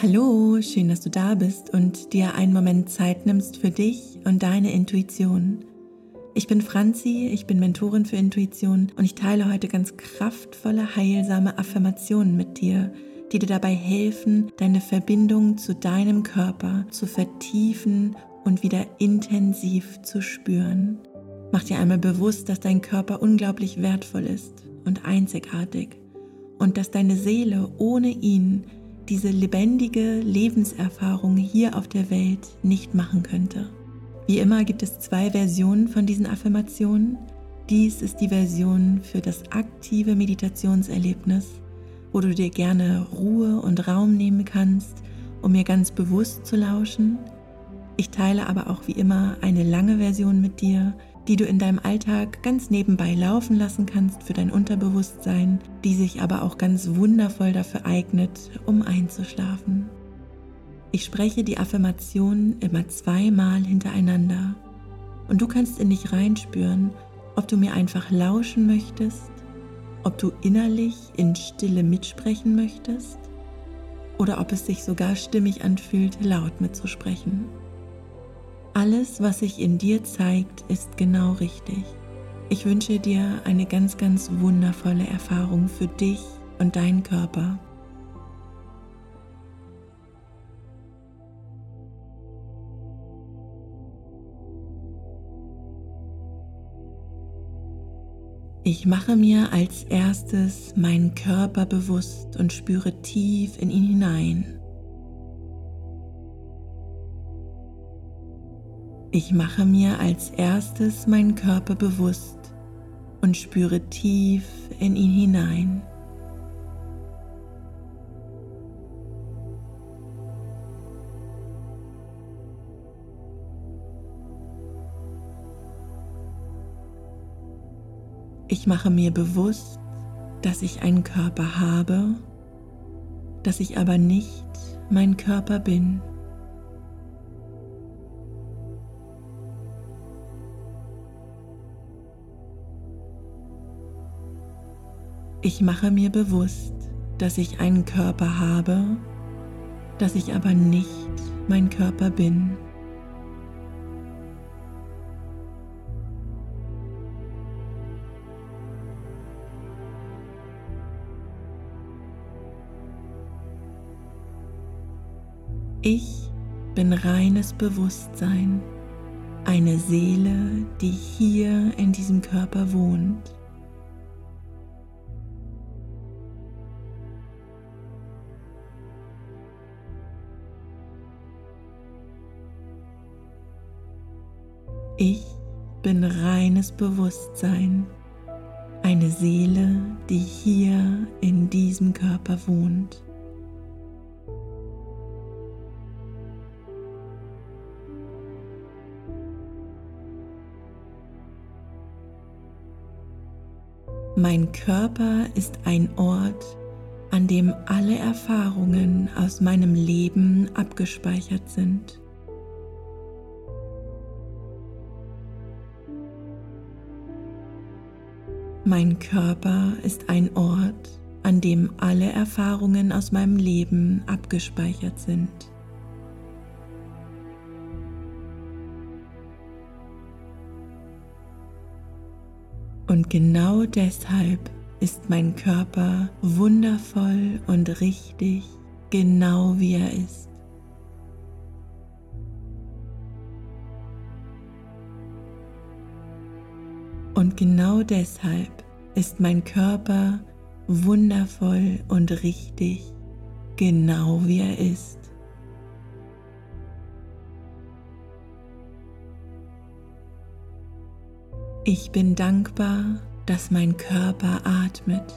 Hallo, schön, dass du da bist und dir einen Moment Zeit nimmst für dich und deine Intuition. Ich bin Franzi, ich bin Mentorin für Intuition und ich teile heute ganz kraftvolle, heilsame Affirmationen mit dir, die dir dabei helfen, deine Verbindung zu deinem Körper zu vertiefen und wieder intensiv zu spüren. Mach dir einmal bewusst, dass dein Körper unglaublich wertvoll ist und einzigartig und dass deine Seele ohne ihn diese lebendige Lebenserfahrung hier auf der Welt nicht machen könnte. Wie immer gibt es zwei Versionen von diesen Affirmationen. Dies ist die Version für das aktive Meditationserlebnis, wo du dir gerne Ruhe und Raum nehmen kannst, um mir ganz bewusst zu lauschen. Ich teile aber auch wie immer eine lange Version mit dir, die du in deinem Alltag ganz nebenbei laufen lassen kannst für dein Unterbewusstsein, die sich aber auch ganz wundervoll dafür eignet, um einzuschlafen. Ich spreche die Affirmation immer zweimal hintereinander und du kannst in dich reinspüren, ob du mir einfach lauschen möchtest, ob du innerlich in Stille mitsprechen möchtest oder ob es sich sogar stimmig anfühlt, laut mitzusprechen. Alles, was sich in dir zeigt, ist genau richtig. Ich wünsche dir eine ganz, ganz wundervolle Erfahrung für dich und deinen Körper. Ich mache mir als erstes meinen Körper bewusst und spüre tief in ihn hinein. Ich mache mir als erstes meinen Körper bewusst und spüre tief in ihn hinein. Ich mache mir bewusst, dass ich einen Körper habe, dass ich aber nicht mein Körper bin. Ich mache mir bewusst, dass ich einen Körper habe, dass ich aber nicht mein Körper bin. Ich bin reines Bewusstsein, eine Seele, die hier in diesem Körper wohnt. Ich bin reines Bewusstsein, eine Seele, die hier in diesem Körper wohnt. Mein Körper ist ein Ort, an dem alle Erfahrungen aus meinem Leben abgespeichert sind. Mein Körper ist ein Ort, an dem alle Erfahrungen aus meinem Leben abgespeichert sind. Und genau deshalb ist mein Körper wundervoll und richtig, genau wie er ist. Genau deshalb ist mein Körper wundervoll und richtig, genau wie er ist. Ich bin dankbar, dass mein Körper atmet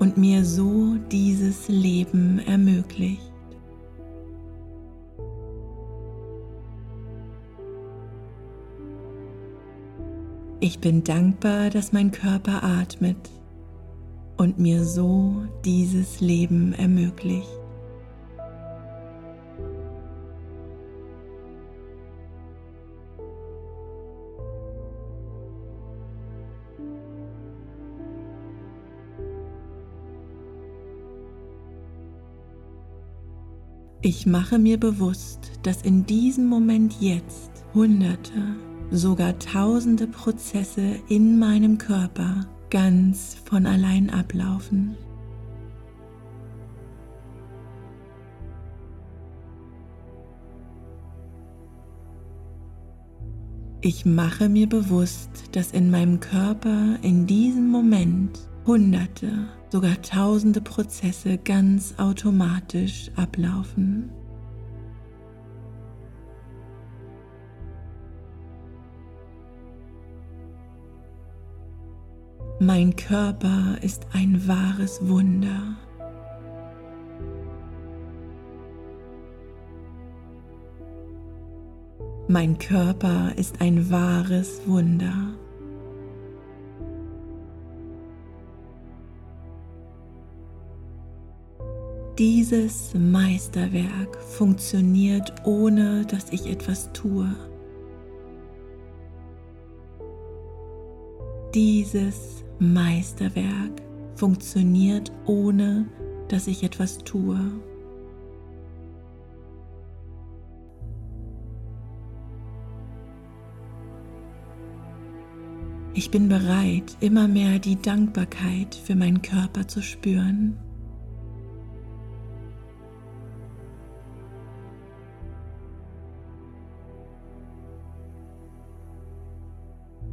und mir so dieses Leben ermöglicht. Ich bin dankbar, dass mein Körper atmet und mir so dieses Leben ermöglicht. Ich mache mir bewusst, dass in diesem Moment jetzt Hunderte, sogar tausende Prozesse in meinem Körper ganz von allein ablaufen. Ich mache mir bewusst, dass in meinem Körper in diesem Moment hunderte, sogar tausende Prozesse ganz automatisch ablaufen. Mein Körper ist ein wahres Wunder. Mein Körper ist ein wahres Wunder. Dieses Meisterwerk funktioniert ohne dass ich etwas tue. Dieses Meisterwerk funktioniert ohne dass ich etwas tue. Ich bin bereit, immer mehr die Dankbarkeit für meinen Körper zu spüren.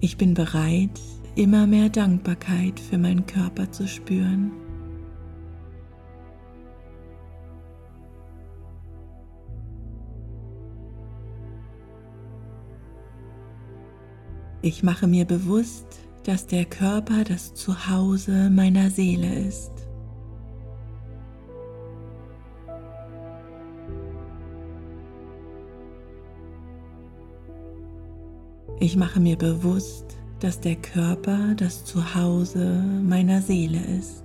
Ich bin bereit, immer mehr Dankbarkeit für meinen Körper zu spüren. Ich mache mir bewusst, dass der Körper das Zuhause meiner Seele ist. Ich mache mir bewusst, dass der Körper das Zuhause meiner Seele ist.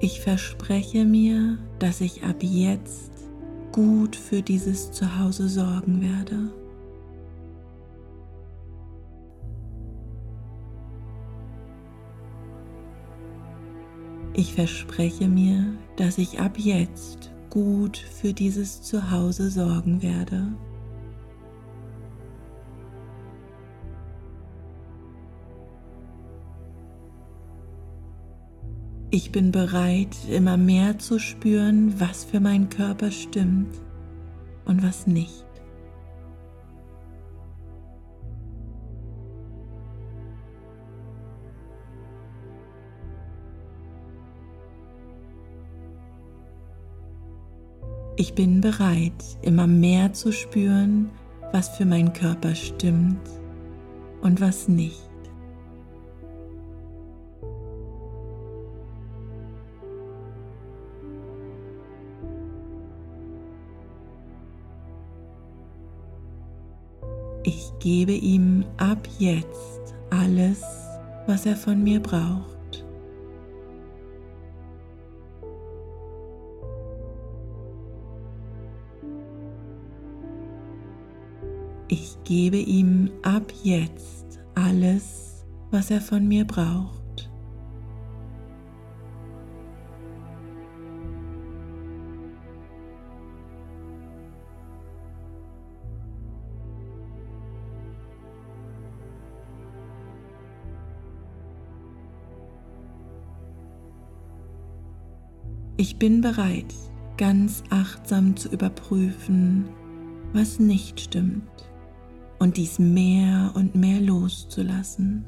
Ich verspreche mir, dass ich ab jetzt gut für dieses Zuhause sorgen werde. Ich verspreche mir, dass ich ab jetzt gut für dieses Zuhause sorgen werde. Ich bin bereit, immer mehr zu spüren, was für meinen Körper stimmt und was nicht. Ich bin bereit, immer mehr zu spüren, was für meinen Körper stimmt und was nicht. Ich gebe ihm ab jetzt alles, was er von mir braucht. Ich gebe ihm ab jetzt alles, was er von mir braucht. Ich bin bereit, ganz achtsam zu überprüfen, was nicht stimmt und dies mehr und mehr loszulassen.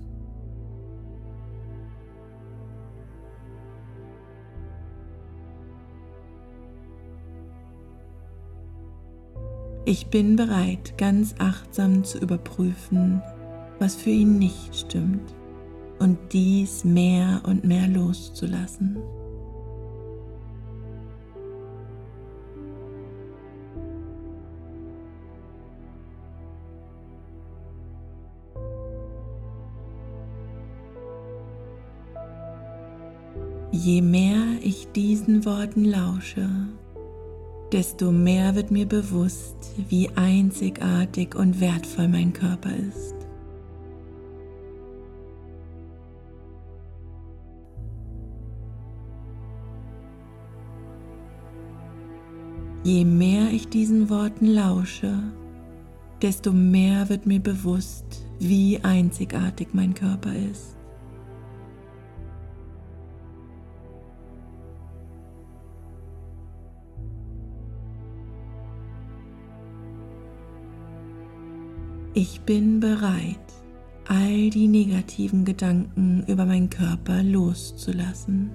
Ich bin bereit, ganz achtsam zu überprüfen, was für ihn nicht stimmt und dies mehr und mehr loszulassen. Je mehr ich diesen Worten lausche, desto mehr wird mir bewusst, wie einzigartig und wertvoll mein Körper ist. Je mehr ich diesen Worten lausche, desto mehr wird mir bewusst, wie einzigartig mein Körper ist. Ich bin bereit, all die negativen Gedanken über meinen Körper loszulassen.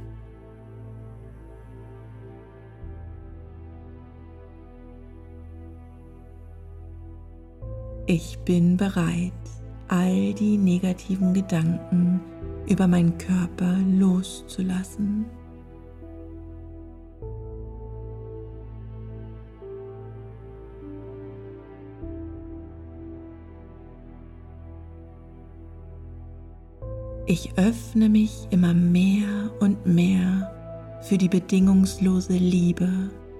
Ich bin bereit, all die negativen Gedanken über meinen Körper loszulassen. Ich öffne mich immer mehr und mehr für die bedingungslose Liebe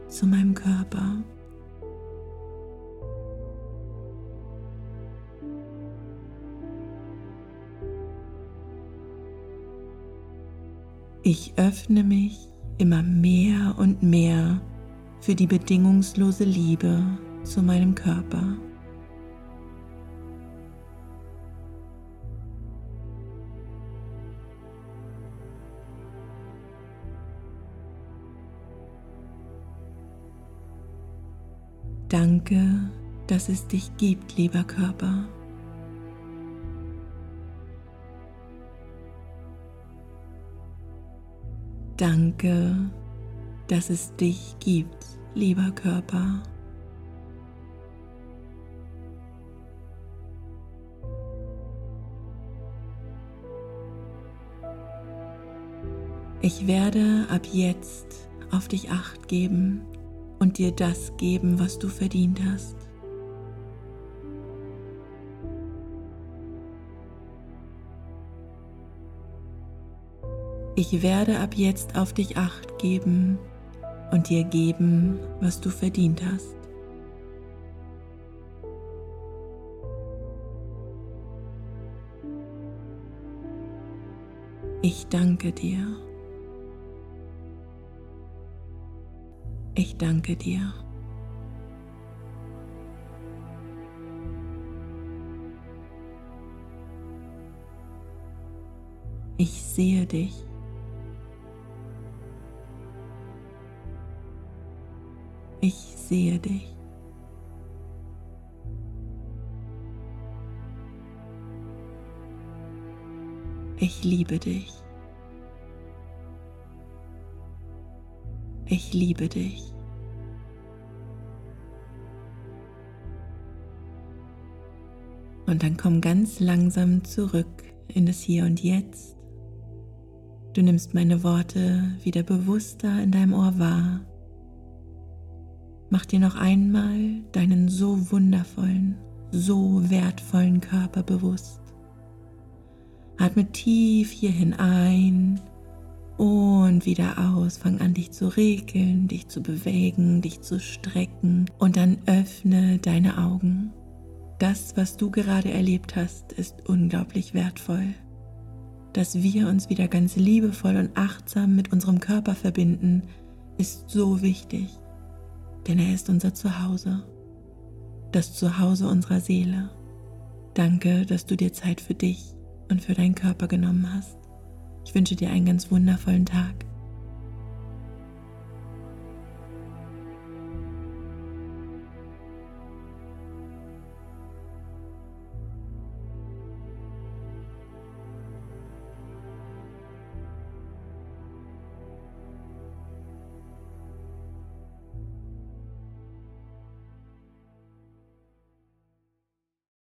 zu meinem Körper. Ich öffne mich immer mehr und mehr für die bedingungslose Liebe zu meinem Körper. Danke, dass es dich gibt, lieber Körper. Danke, dass es dich gibt, lieber Körper. Ich werde ab jetzt auf dich acht geben und dir das geben, was du verdient hast. Ich werde ab jetzt auf dich acht geben und dir geben, was du verdient hast. Ich danke dir. Ich danke dir. Ich sehe dich. Ich sehe dich. Ich liebe dich. Ich liebe dich. Und dann komm ganz langsam zurück in das Hier und Jetzt. Du nimmst meine Worte wieder bewusster in deinem Ohr wahr Mach dir noch einmal deinen so wundervollen, so wertvollen Körper bewusst. Atme tief hierhin ein und wieder aus. Fang an, dich zu regeln, dich zu bewegen, dich zu strecken und dann öffne deine Augen. Das, was du gerade erlebt hast, ist unglaublich wertvoll. Dass wir uns wieder ganz liebevoll und achtsam mit unserem Körper verbinden, ist so wichtig denn er ist unser Zuhause, das Zuhause unserer Seele. Danke, dass du dir Zeit für dich und für deinen Körper genommen hast. Ich wünsche dir einen ganz wundervollen Tag.